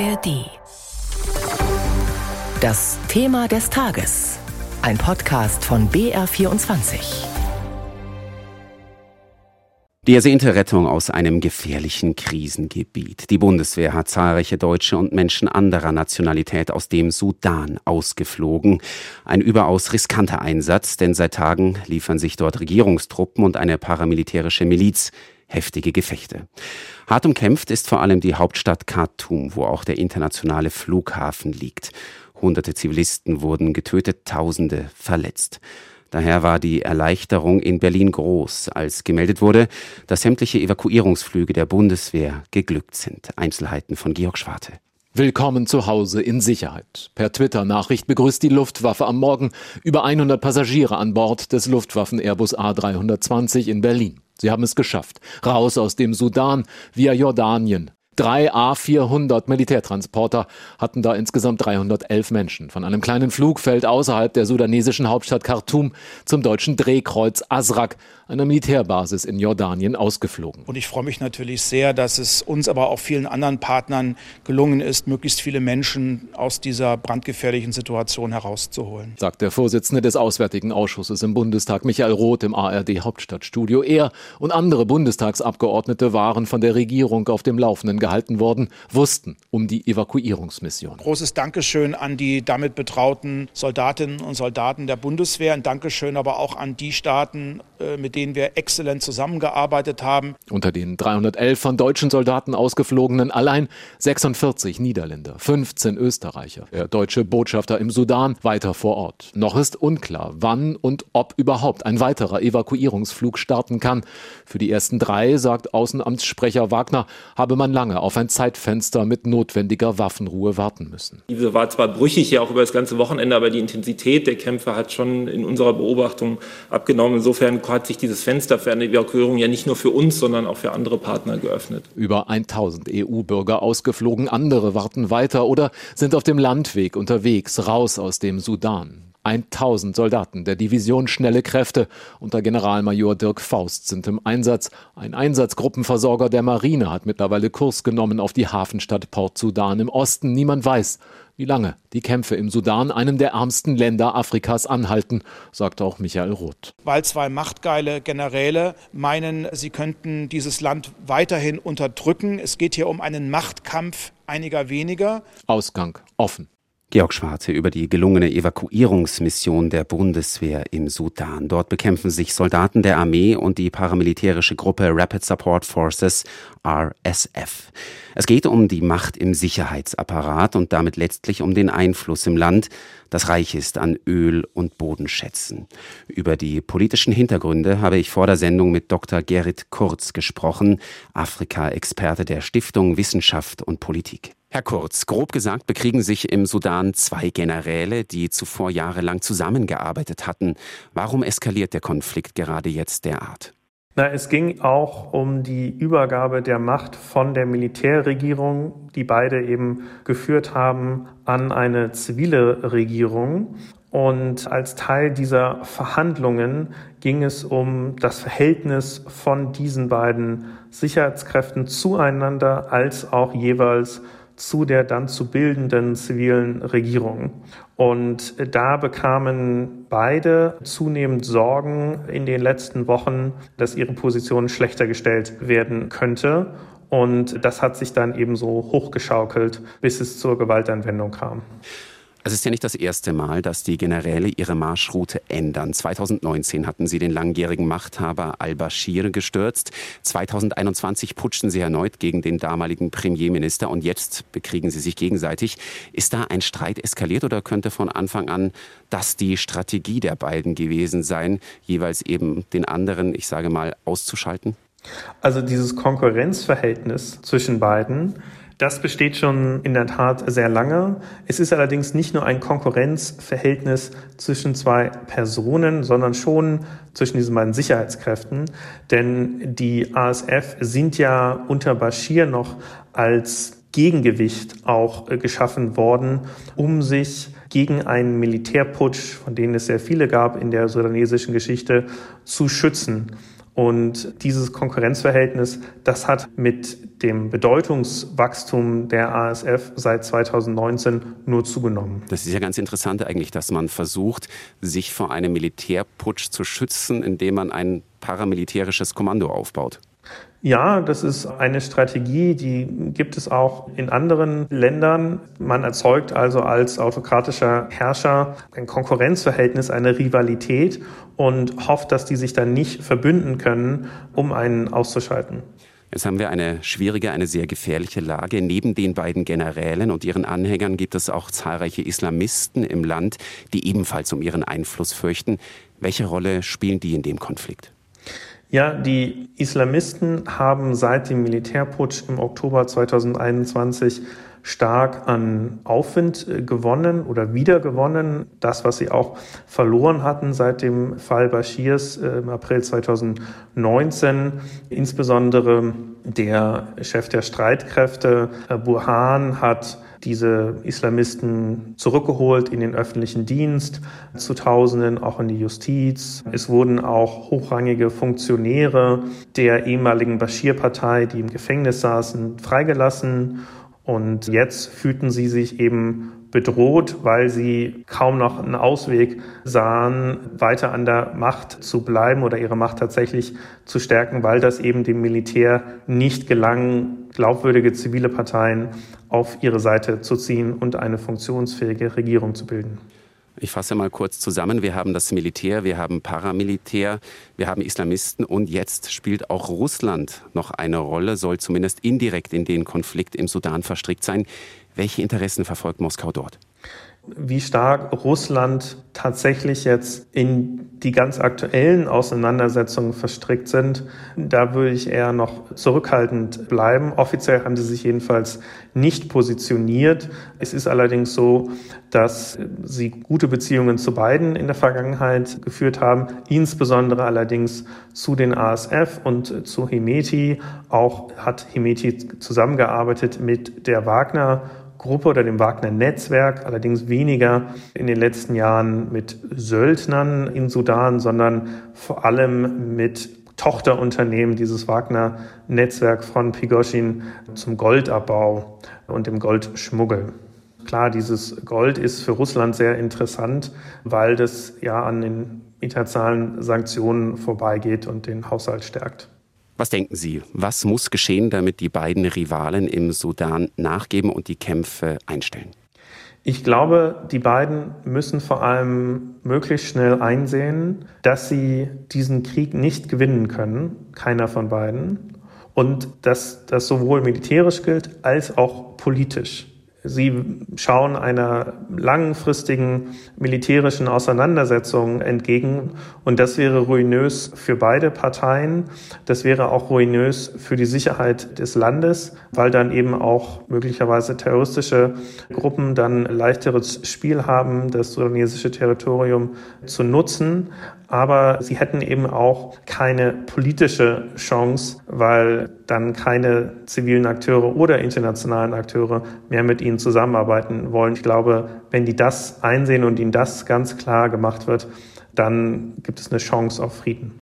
ARD. Das Thema des Tages. Ein Podcast von BR24. Die ersehnte Rettung aus einem gefährlichen Krisengebiet. Die Bundeswehr hat zahlreiche Deutsche und Menschen anderer Nationalität aus dem Sudan ausgeflogen. Ein überaus riskanter Einsatz, denn seit Tagen liefern sich dort Regierungstruppen und eine paramilitärische Miliz heftige Gefechte. Hart umkämpft ist vor allem die Hauptstadt Khartoum, wo auch der internationale Flughafen liegt. Hunderte Zivilisten wurden getötet, Tausende verletzt. Daher war die Erleichterung in Berlin groß, als gemeldet wurde, dass sämtliche Evakuierungsflüge der Bundeswehr geglückt sind. Einzelheiten von Georg Schwarte. Willkommen zu Hause in Sicherheit. Per Twitter-Nachricht begrüßt die Luftwaffe am Morgen über 100 Passagiere an Bord des Luftwaffen-Airbus A320 in Berlin. Sie haben es geschafft. Raus aus dem Sudan via Jordanien Drei A400 Militärtransporter hatten da insgesamt 311 Menschen von einem kleinen Flugfeld außerhalb der sudanesischen Hauptstadt Khartoum zum deutschen Drehkreuz Asrak, einer Militärbasis in Jordanien, ausgeflogen. Und ich freue mich natürlich sehr, dass es uns, aber auch vielen anderen Partnern gelungen ist, möglichst viele Menschen aus dieser brandgefährlichen Situation herauszuholen. Sagt der Vorsitzende des Auswärtigen Ausschusses im Bundestag, Michael Roth, im ARD Hauptstadtstudio. Er und andere Bundestagsabgeordnete waren von der Regierung auf dem Laufenden gehalten worden, wussten um die Evakuierungsmission. Großes Dankeschön an die damit betrauten Soldatinnen und Soldaten der Bundeswehr. Ein Dankeschön aber auch an die Staaten, äh, mit denen wir exzellent zusammengearbeitet haben. Unter den 311 von deutschen Soldaten ausgeflogenen allein 46 Niederländer, 15 Österreicher. Der deutsche Botschafter im Sudan weiter vor Ort. Noch ist unklar, wann und ob überhaupt ein weiterer Evakuierungsflug starten kann. Für die ersten drei, sagt Außenamtssprecher Wagner, habe man lange lange auf ein Zeitfenster mit notwendiger Waffenruhe warten müssen. Diese war zwar brüchig ja auch über das ganze Wochenende, aber die Intensität der Kämpfe hat schon in unserer Beobachtung abgenommen. Insofern hat sich dieses Fenster für eine Evakuierung ja nicht nur für uns, sondern auch für andere Partner geöffnet. Über 1000 EU-Bürger ausgeflogen, andere warten weiter oder sind auf dem Landweg unterwegs, raus aus dem Sudan. 1000 Soldaten der Division Schnelle Kräfte unter Generalmajor Dirk Faust sind im Einsatz. Ein Einsatzgruppenversorger der Marine hat mittlerweile Kurs genommen auf die Hafenstadt Port Sudan im Osten. Niemand weiß, wie lange die Kämpfe im Sudan, einem der ärmsten Länder Afrikas, anhalten, sagt auch Michael Roth. Weil zwei machtgeile Generäle meinen, sie könnten dieses Land weiterhin unterdrücken. Es geht hier um einen Machtkampf einiger weniger. Ausgang offen. Georg Schwarze über die gelungene Evakuierungsmission der Bundeswehr im Sudan. Dort bekämpfen sich Soldaten der Armee und die paramilitärische Gruppe Rapid Support Forces RSF. Es geht um die Macht im Sicherheitsapparat und damit letztlich um den Einfluss im Land, das reich ist an Öl- und Bodenschätzen. Über die politischen Hintergründe habe ich vor der Sendung mit Dr. Gerrit Kurz gesprochen, Afrika-Experte der Stiftung Wissenschaft und Politik. Herr Kurz, grob gesagt bekriegen sich im Sudan zwei Generäle, die zuvor jahrelang zusammengearbeitet hatten. Warum eskaliert der Konflikt gerade jetzt derart? Na, es ging auch um die Übergabe der Macht von der Militärregierung, die beide eben geführt haben, an eine zivile Regierung. Und als Teil dieser Verhandlungen ging es um das Verhältnis von diesen beiden Sicherheitskräften zueinander als auch jeweils zu der dann zu bildenden zivilen Regierung. Und da bekamen beide zunehmend Sorgen in den letzten Wochen, dass ihre Position schlechter gestellt werden könnte. Und das hat sich dann eben so hochgeschaukelt, bis es zur Gewaltanwendung kam. Es ist ja nicht das erste Mal, dass die Generäle ihre Marschroute ändern. 2019 hatten sie den langjährigen Machthaber al-Bashir gestürzt. 2021 putschten sie erneut gegen den damaligen Premierminister und jetzt bekriegen sie sich gegenseitig. Ist da ein Streit eskaliert oder könnte von Anfang an das die Strategie der beiden gewesen sein, jeweils eben den anderen, ich sage mal, auszuschalten? Also dieses Konkurrenzverhältnis zwischen beiden das besteht schon in der Tat sehr lange. Es ist allerdings nicht nur ein Konkurrenzverhältnis zwischen zwei Personen, sondern schon zwischen diesen beiden Sicherheitskräften. Denn die ASF sind ja unter Bashir noch als Gegengewicht auch äh, geschaffen worden, um sich gegen einen Militärputsch, von denen es sehr viele gab in der sudanesischen Geschichte, zu schützen. Und dieses Konkurrenzverhältnis, das hat mit dem Bedeutungswachstum der ASF seit 2019 nur zugenommen. Das ist ja ganz interessant eigentlich, dass man versucht, sich vor einem Militärputsch zu schützen, indem man ein paramilitärisches Kommando aufbaut. Ja, das ist eine Strategie, die gibt es auch in anderen Ländern. Man erzeugt also als autokratischer Herrscher ein Konkurrenzverhältnis, eine Rivalität und hofft, dass die sich dann nicht verbünden können, um einen auszuschalten. Jetzt haben wir eine schwierige, eine sehr gefährliche Lage. Neben den beiden Generälen und ihren Anhängern gibt es auch zahlreiche Islamisten im Land, die ebenfalls um ihren Einfluss fürchten. Welche Rolle spielen die in dem Konflikt? Ja, die Islamisten haben seit dem Militärputsch im Oktober 2021 stark an Aufwind äh, gewonnen oder wiedergewonnen. Das, was sie auch verloren hatten seit dem Fall Bashirs äh, im April 2019. Insbesondere der Chef der Streitkräfte, Burhan, hat diese Islamisten zurückgeholt in den öffentlichen Dienst, zu Tausenden auch in die Justiz. Es wurden auch hochrangige Funktionäre der ehemaligen Bashir-Partei, die im Gefängnis saßen, freigelassen. Und jetzt fühlten sie sich eben bedroht, weil sie kaum noch einen Ausweg sahen, weiter an der Macht zu bleiben oder ihre Macht tatsächlich zu stärken, weil das eben dem Militär nicht gelang, glaubwürdige zivile Parteien auf ihre Seite zu ziehen und eine funktionsfähige Regierung zu bilden. Ich fasse mal kurz zusammen. Wir haben das Militär, wir haben Paramilitär, wir haben Islamisten und jetzt spielt auch Russland noch eine Rolle, soll zumindest indirekt in den Konflikt im Sudan verstrickt sein. Welche Interessen verfolgt Moskau dort? Wie stark Russland tatsächlich jetzt in die ganz aktuellen Auseinandersetzungen verstrickt sind, da würde ich eher noch zurückhaltend bleiben. Offiziell haben sie sich jedenfalls nicht positioniert. Es ist allerdings so, dass sie gute Beziehungen zu beiden in der Vergangenheit geführt haben, insbesondere allerdings zu den ASF und zu Hemeti. Auch hat Hemeti zusammengearbeitet mit der Wagner Gruppe oder dem Wagner-Netzwerk, allerdings weniger in den letzten Jahren mit Söldnern in Sudan, sondern vor allem mit Tochterunternehmen dieses Wagner-Netzwerk von Pigoschin zum Goldabbau und dem Goldschmuggel. Klar, dieses Gold ist für Russland sehr interessant, weil das ja an den internationalen Sanktionen vorbeigeht und den Haushalt stärkt. Was denken Sie, was muss geschehen, damit die beiden Rivalen im Sudan nachgeben und die Kämpfe einstellen? Ich glaube, die beiden müssen vor allem möglichst schnell einsehen, dass sie diesen Krieg nicht gewinnen können, keiner von beiden, und dass das sowohl militärisch gilt als auch politisch. Sie schauen einer langfristigen militärischen Auseinandersetzung entgegen und das wäre ruinös für beide Parteien. Das wäre auch ruinös für die Sicherheit des Landes, weil dann eben auch möglicherweise terroristische Gruppen dann leichteres Spiel haben, das sudanesische Territorium zu nutzen aber sie hätten eben auch keine politische Chance, weil dann keine zivilen Akteure oder internationalen Akteure mehr mit ihnen zusammenarbeiten wollen. Ich glaube, wenn die das einsehen und ihnen das ganz klar gemacht wird, dann gibt es eine Chance auf Frieden.